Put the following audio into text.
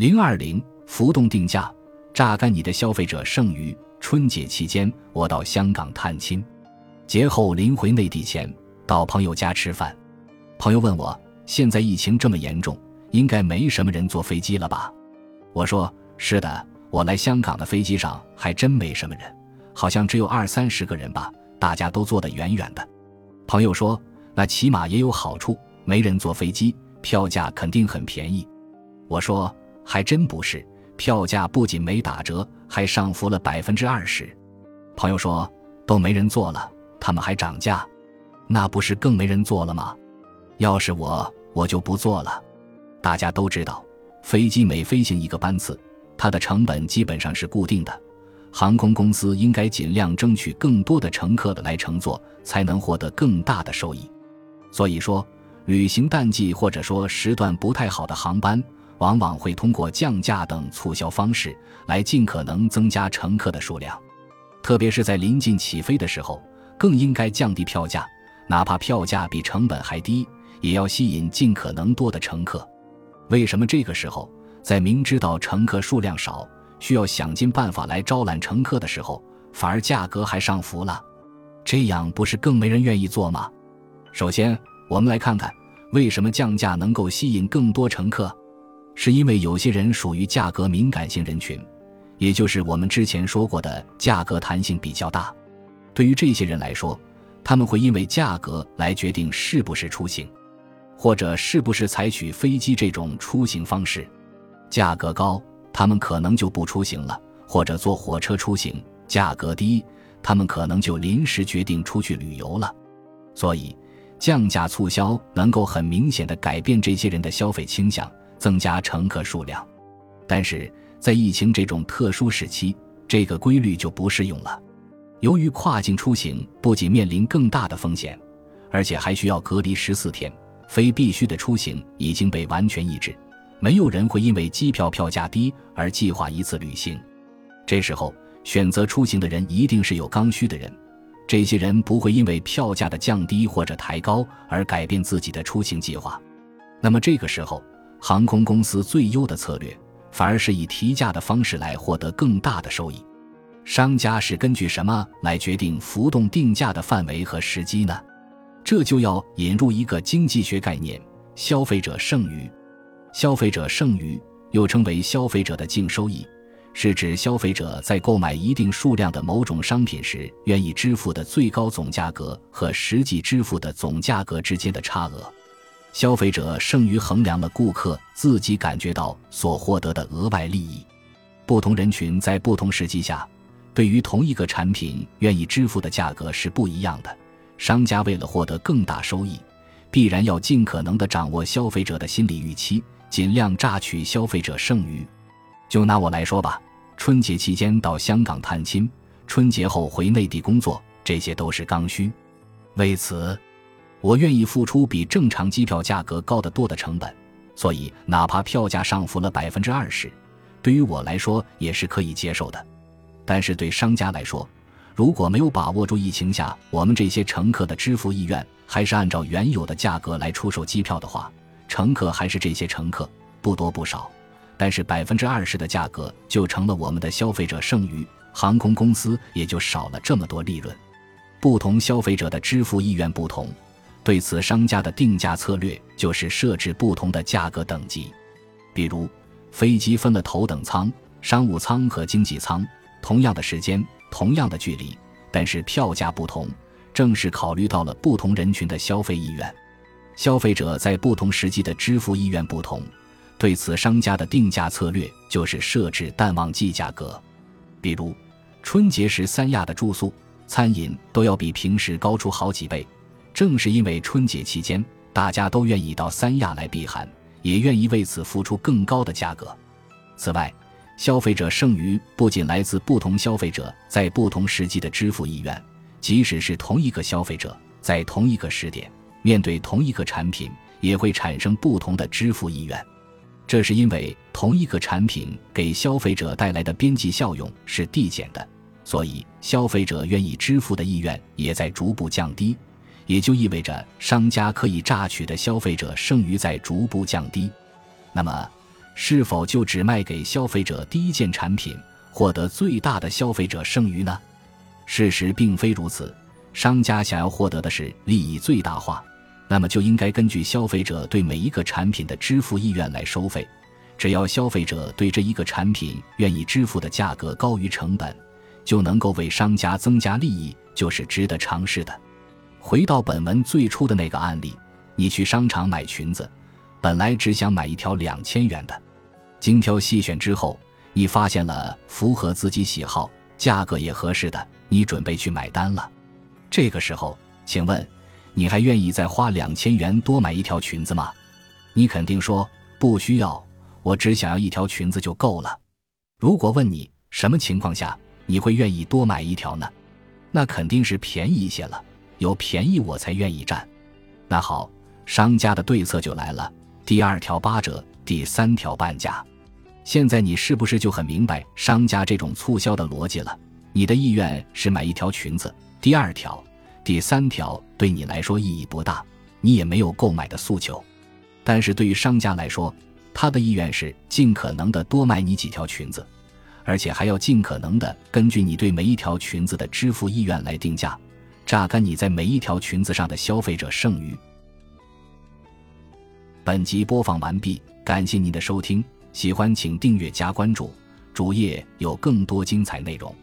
零二零浮动定价，榨干你的消费者剩余。春节期间，我到香港探亲，节后临回内地前，到朋友家吃饭。朋友问我，现在疫情这么严重，应该没什么人坐飞机了吧？我说是的，我来香港的飞机上还真没什么人，好像只有二三十个人吧，大家都坐得远远的。朋友说，那起码也有好处，没人坐飞机，票价肯定很便宜。我说。还真不是，票价不仅没打折，还上浮了百分之二十。朋友说都没人坐了，他们还涨价，那不是更没人坐了吗？要是我，我就不坐了。大家都知道，飞机每飞行一个班次，它的成本基本上是固定的，航空公司应该尽量争取更多的乘客的来乘坐，才能获得更大的收益。所以说，旅行淡季或者说时段不太好的航班。往往会通过降价等促销方式来尽可能增加乘客的数量，特别是在临近起飞的时候，更应该降低票价，哪怕票价比成本还低，也要吸引尽可能多的乘客。为什么这个时候，在明知道乘客数量少，需要想尽办法来招揽乘客的时候，反而价格还上浮了？这样不是更没人愿意坐吗？首先，我们来看看为什么降价能够吸引更多乘客。是因为有些人属于价格敏感性人群，也就是我们之前说过的价格弹性比较大。对于这些人来说，他们会因为价格来决定是不是出行，或者是不是采取飞机这种出行方式。价格高，他们可能就不出行了；或者坐火车出行，价格低，他们可能就临时决定出去旅游了。所以，降价促销能够很明显的改变这些人的消费倾向。增加乘客数量，但是在疫情这种特殊时期，这个规律就不适用了。由于跨境出行不仅面临更大的风险，而且还需要隔离十四天，非必须的出行已经被完全抑制。没有人会因为机票票价低而计划一次旅行。这时候选择出行的人一定是有刚需的人，这些人不会因为票价的降低或者抬高而改变自己的出行计划。那么这个时候。航空公司最优的策略，反而是以提价的方式来获得更大的收益。商家是根据什么来决定浮动定价的范围和时机呢？这就要引入一个经济学概念——消费者剩余。消费者剩余又称为消费者的净收益，是指消费者在购买一定数量的某种商品时，愿意支付的最高总价格和实际支付的总价格之间的差额。消费者剩余衡量了顾客自己感觉到所获得的额外利益。不同人群在不同时机下，对于同一个产品愿意支付的价格是不一样的。商家为了获得更大收益，必然要尽可能的掌握消费者的心理预期，尽量榨取消费者剩余。就拿我来说吧，春节期间到香港探亲，春节后回内地工作，这些都是刚需。为此。我愿意付出比正常机票价格高得多的成本，所以哪怕票价上浮了百分之二十，对于我来说也是可以接受的。但是对商家来说，如果没有把握住疫情下我们这些乘客的支付意愿，还是按照原有的价格来出售机票的话，乘客还是这些乘客，不多不少，但是百分之二十的价格就成了我们的消费者剩余，航空公司也就少了这么多利润。不同消费者的支付意愿不同。对此，商家的定价策略就是设置不同的价格等级。比如，飞机分了头等舱、商务舱和经济舱，同样的时间、同样的距离，但是票价不同，正是考虑到了不同人群的消费意愿。消费者在不同时期的支付意愿不同，对此，商家的定价策略就是设置淡旺季价格。比如，春节时三亚的住宿、餐饮都要比平时高出好几倍。正是因为春节期间，大家都愿意到三亚来避寒，也愿意为此付出更高的价格。此外，消费者剩余不仅来自不同消费者在不同时期的支付意愿，即使是同一个消费者在同一个时点面对同一个产品，也会产生不同的支付意愿。这是因为同一个产品给消费者带来的边际效用是递减的，所以消费者愿意支付的意愿也在逐步降低。也就意味着商家可以榨取的消费者剩余在逐步降低，那么是否就只卖给消费者第一件产品，获得最大的消费者剩余呢？事实并非如此。商家想要获得的是利益最大化，那么就应该根据消费者对每一个产品的支付意愿来收费。只要消费者对这一个产品愿意支付的价格高于成本，就能够为商家增加利益，就是值得尝试的。回到本文最初的那个案例，你去商场买裙子，本来只想买一条两千元的，精挑细选之后，你发现了符合自己喜好、价格也合适的，你准备去买单了。这个时候，请问，你还愿意再花两千元多买一条裙子吗？你肯定说不需要，我只想要一条裙子就够了。如果问你什么情况下你会愿意多买一条呢？那肯定是便宜一些了，有便宜我才愿意占。那好，商家的对策就来了：第二条八折，第三条半价。现在你是不是就很明白商家这种促销的逻辑了？你的意愿是买一条裙子。第二条、第三条对你来说意义不大，你也没有购买的诉求。但是对于商家来说，他的意愿是尽可能的多卖你几条裙子，而且还要尽可能的根据你对每一条裙子的支付意愿来定价，榨干你在每一条裙子上的消费者剩余。本集播放完毕，感谢您的收听，喜欢请订阅加关注，主页有更多精彩内容。